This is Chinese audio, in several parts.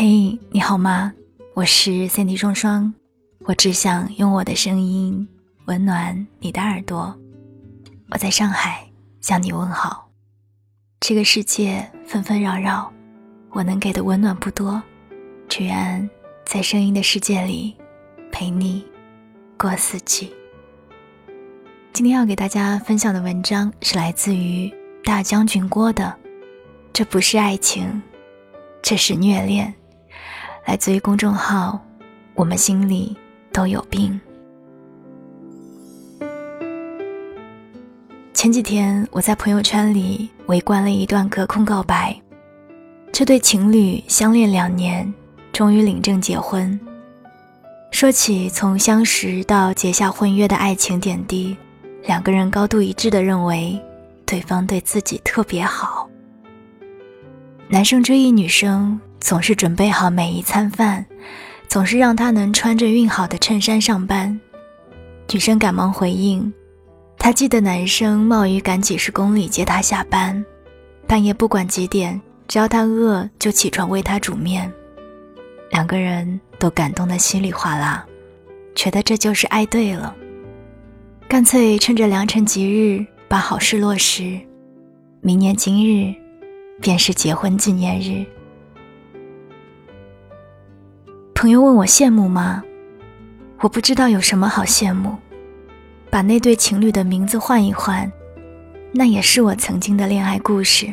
嘿，你好吗？我是三 D 双双，我只想用我的声音温暖你的耳朵。我在上海向你问好。这个世界纷纷扰扰，我能给的温暖不多，只愿在声音的世界里陪你过四季。今天要给大家分享的文章是来自于大将军郭的，这不是爱情，这是虐恋。来自于公众号，我们心里都有病。前几天我在朋友圈里围观了一段隔空告白，这对情侣相恋两年，终于领证结婚。说起从相识到结下婚约的爱情点滴，两个人高度一致的认为，对方对自己特别好。男生追一女生。总是准备好每一餐饭，总是让他能穿着熨好的衬衫上班。女生赶忙回应，她记得男生冒雨赶几十公里接她下班，半夜不管几点，只要他饿就起床为她煮面。两个人都感动得稀里哗啦，觉得这就是爱对了。干脆趁着良辰吉日把好事落实，明年今日便是结婚纪念日。朋友问我羡慕吗？我不知道有什么好羡慕。把那对情侣的名字换一换，那也是我曾经的恋爱故事。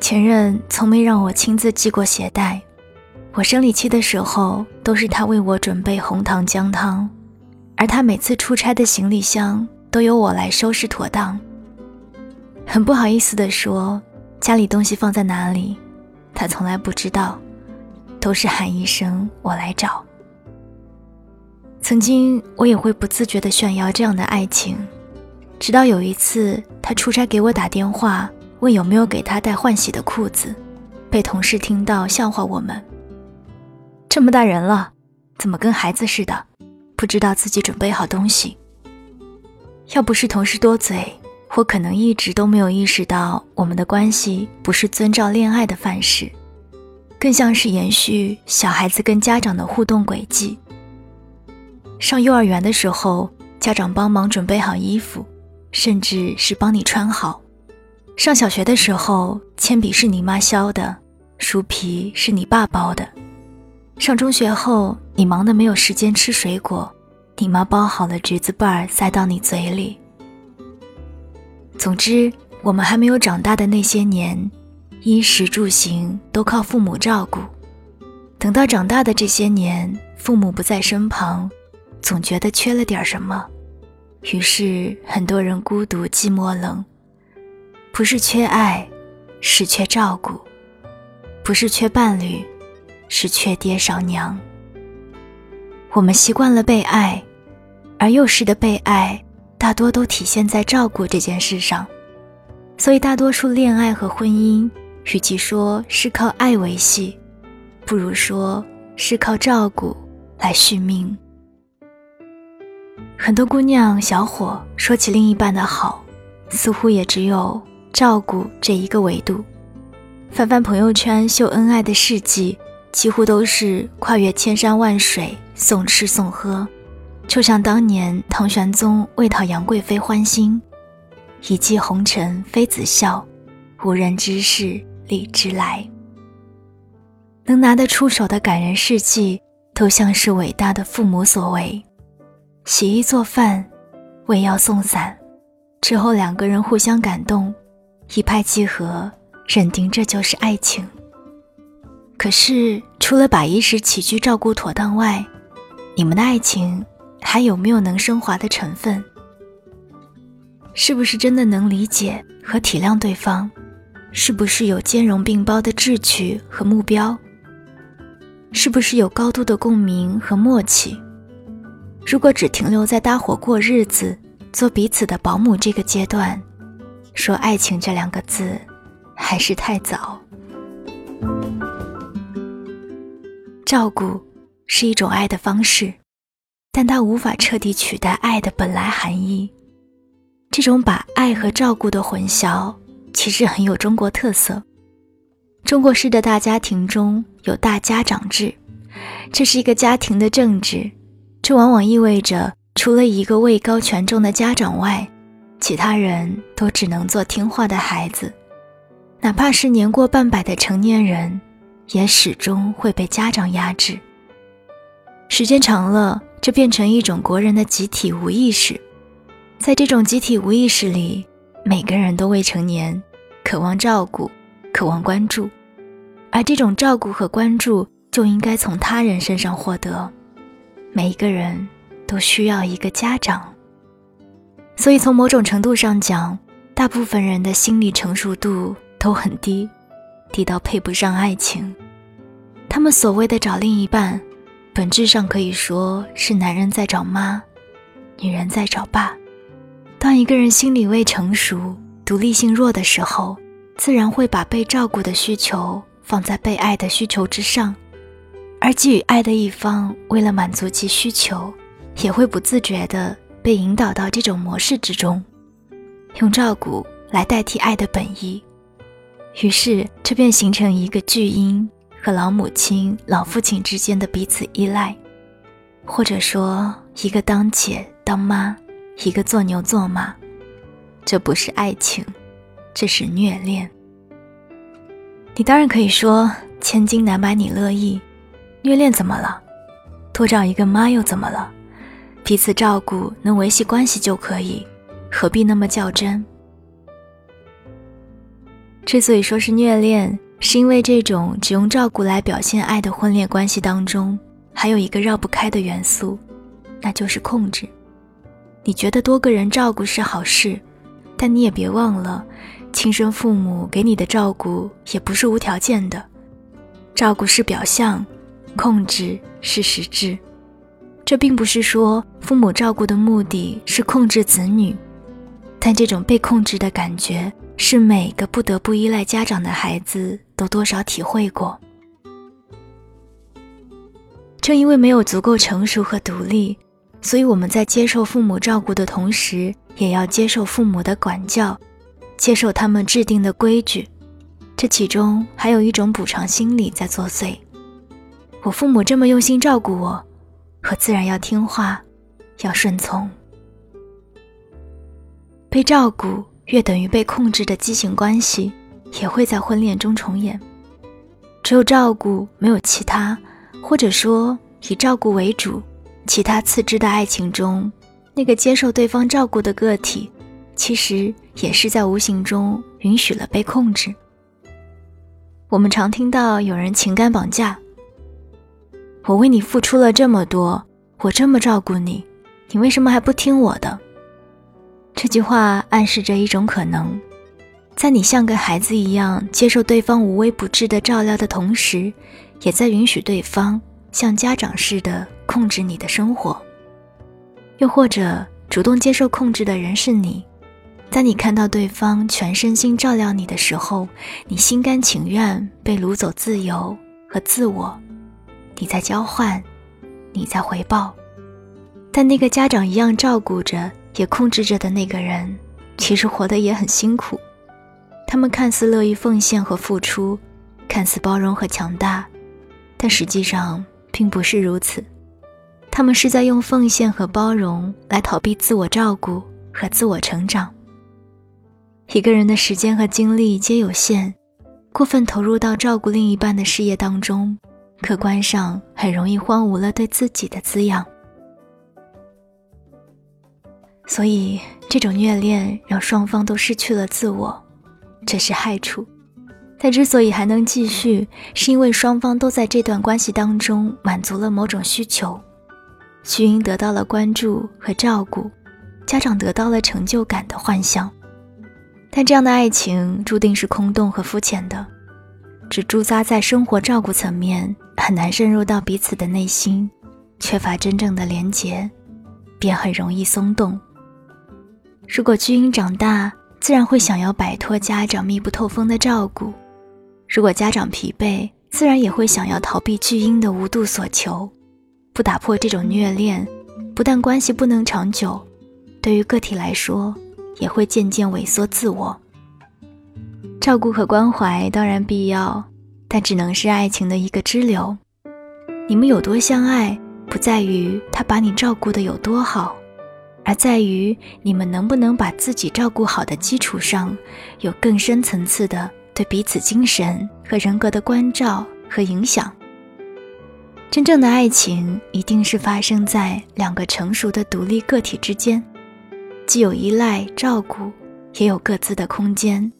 前任从没让我亲自系过鞋带，我生理期的时候都是他为我准备红糖姜汤，而他每次出差的行李箱都由我来收拾妥当。很不好意思地说，家里东西放在哪里，他从来不知道。都是喊一声“我来找”。曾经我也会不自觉地炫耀这样的爱情，直到有一次他出差给我打电话，问有没有给他带换洗的裤子，被同事听到笑话我们。这么大人了，怎么跟孩子似的，不知道自己准备好东西？要不是同事多嘴，我可能一直都没有意识到我们的关系不是遵照恋爱的范式。更像是延续小孩子跟家长的互动轨迹。上幼儿园的时候，家长帮忙准备好衣服，甚至是帮你穿好；上小学的时候，铅笔是你妈削的，书皮是你爸包的；上中学后，你忙得没有时间吃水果，你妈包好了橘子瓣儿塞到你嘴里。总之，我们还没有长大的那些年。衣食住行都靠父母照顾，等到长大的这些年，父母不在身旁，总觉得缺了点什么，于是很多人孤独寂寞冷。不是缺爱，是缺照顾；不是缺伴侣，是缺爹少娘。我们习惯了被爱，而幼时的被爱大多都体现在照顾这件事上，所以大多数恋爱和婚姻。与其说是靠爱维系，不如说是靠照顾来续命。很多姑娘小伙说起另一半的好，似乎也只有照顾这一个维度。翻翻朋友圈秀恩爱的事迹，几乎都是跨越千山万水送吃送喝，就像当年唐玄宗为讨杨贵妃欢心，一骑红尘妃子笑，无人知是。荔枝来，能拿得出手的感人事迹，都像是伟大的父母所为。洗衣做饭，喂药送伞，之后两个人互相感动，一拍即合，认定这就是爱情。可是，除了把衣食起居照顾妥当外，你们的爱情还有没有能升华的成分？是不是真的能理解和体谅对方？是不是有兼容并包的志趣和目标？是不是有高度的共鸣和默契？如果只停留在搭伙过日子、做彼此的保姆这个阶段，说爱情这两个字，还是太早。照顾是一种爱的方式，但它无法彻底取代爱的本来含义。这种把爱和照顾的混淆。其实很有中国特色。中国式的大家庭中有大家长制，这是一个家庭的政治，这往往意味着除了一个位高权重的家长外，其他人都只能做听话的孩子，哪怕是年过半百的成年人，也始终会被家长压制。时间长了，这变成一种国人的集体无意识。在这种集体无意识里，每个人都未成年，渴望照顾，渴望关注，而这种照顾和关注就应该从他人身上获得。每一个人都需要一个家长。所以，从某种程度上讲，大部分人的心理成熟度都很低，低到配不上爱情。他们所谓的找另一半，本质上可以说是男人在找妈，女人在找爸。当一个人心理未成熟、独立性弱的时候，自然会把被照顾的需求放在被爱的需求之上，而给予爱的一方为了满足其需求，也会不自觉地。被引导到这种模式之中，用照顾来代替爱的本意，于是这便形成一个巨婴和老母亲、老父亲之间的彼此依赖，或者说一个当姐当妈，一个做牛做马。这不是爱情，这是虐恋。你当然可以说千金难买你乐意，虐恋怎么了？多找一个妈又怎么了？彼此照顾能维系关系就可以，何必那么较真？之所以说是虐恋，是因为这种只用照顾来表现爱的婚恋关系当中，还有一个绕不开的元素，那就是控制。你觉得多个人照顾是好事，但你也别忘了，亲生父母给你的照顾也不是无条件的，照顾是表象，控制是实质。这并不是说父母照顾的目的是控制子女，但这种被控制的感觉是每个不得不依赖家长的孩子都多少体会过。正因为没有足够成熟和独立，所以我们在接受父母照顾的同时，也要接受父母的管教，接受他们制定的规矩。这其中还有一种补偿心理在作祟。我父母这么用心照顾我。我自然要听话，要顺从。被照顾越等于被控制的畸形关系，也会在婚恋中重演。只有照顾，没有其他，或者说以照顾为主，其他次之的爱情中，那个接受对方照顾的个体，其实也是在无形中允许了被控制。我们常听到有人情感绑架。我为你付出了这么多，我这么照顾你，你为什么还不听我的？这句话暗示着一种可能，在你像个孩子一样接受对方无微不至的照料的同时，也在允许对方像家长似的控制你的生活。又或者，主动接受控制的人是你，在你看到对方全身心照料你的时候，你心甘情愿被掳走自由和自我。你在交换，你在回报，但那个家长一样照顾着、也控制着的那个人，其实活得也很辛苦。他们看似乐于奉献和付出，看似包容和强大，但实际上并不是如此。他们是在用奉献和包容来逃避自我照顾和自我成长。一个人的时间和精力皆有限，过分投入到照顾另一半的事业当中。客观上很容易荒芜了对自己的滋养，所以这种虐恋让双方都失去了自我，这是害处。但之所以还能继续，是因为双方都在这段关系当中满足了某种需求：徐英得到了关注和照顾，家长得到了成就感的幻想。但这样的爱情注定是空洞和肤浅的。只驻扎在生活照顾层面，很难深入到彼此的内心，缺乏真正的连结，便很容易松动。如果巨婴长大，自然会想要摆脱家长密不透风的照顾；如果家长疲惫，自然也会想要逃避巨婴的无度所求。不打破这种虐恋，不但关系不能长久，对于个体来说，也会渐渐萎缩自我。照顾和关怀当然必要，但只能是爱情的一个支流。你们有多相爱，不在于他把你照顾的有多好，而在于你们能不能把自己照顾好的基础上，有更深层次的对彼此精神和人格的关照和影响。真正的爱情一定是发生在两个成熟的独立个体之间，既有依赖照顾，也有各自的空间。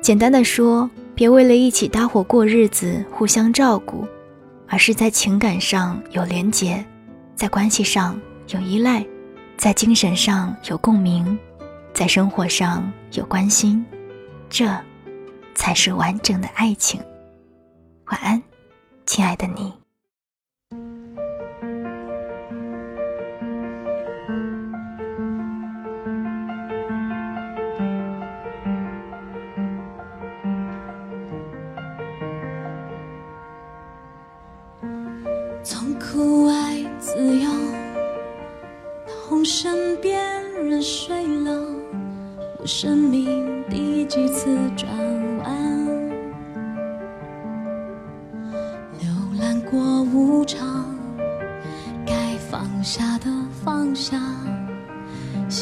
简单的说。别为了一起搭伙过日子互相照顾，而是在情感上有连结，在关系上有依赖，在精神上有共鸣，在生活上有关心，这才是完整的爱情。晚安，亲爱的你。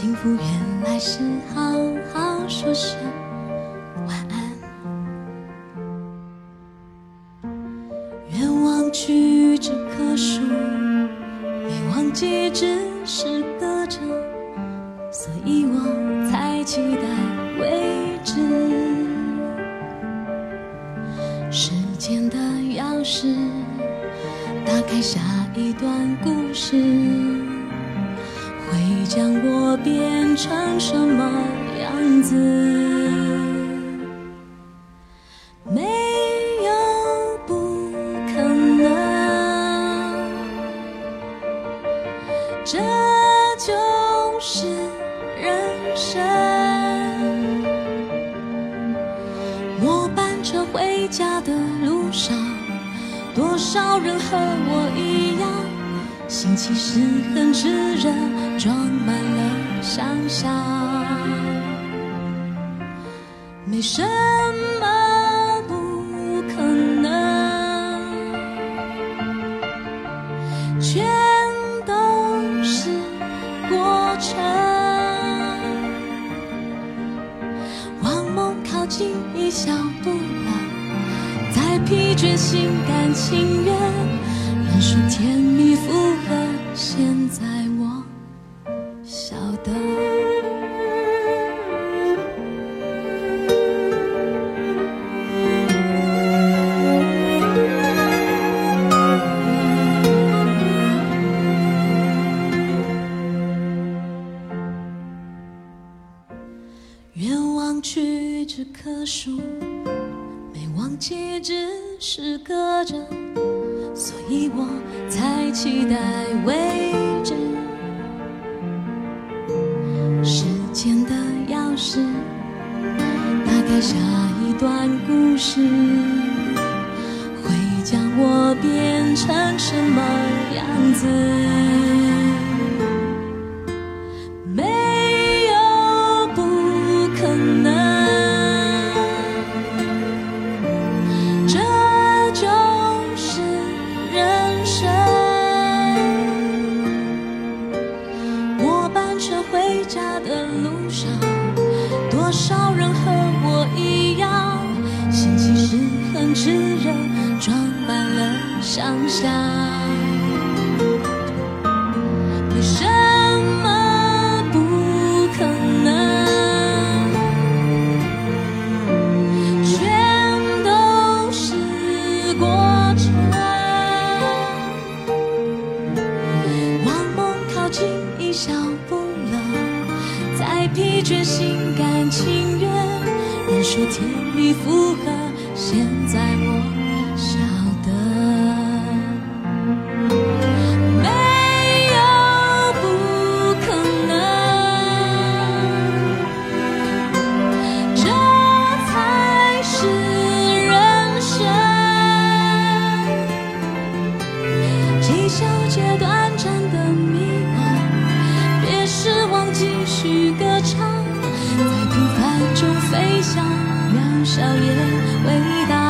幸福原来是好好说声晚安。愿望屈指可数没忘记只是歌唱所以我才期待未知。时间的钥匙打开下一段故事。变成什么样子？想象。没什么不可能，全都是过程。往梦靠近一小步。疲倦，心甘情愿，认输，甜蜜符合。现在我前的钥匙，打开下一段故事，会将我变成什么样子？家的路上多少人和我一样心情是很炙热装满了想象疲倦心甘情愿人说天蜜负合现在我想渺小也伟大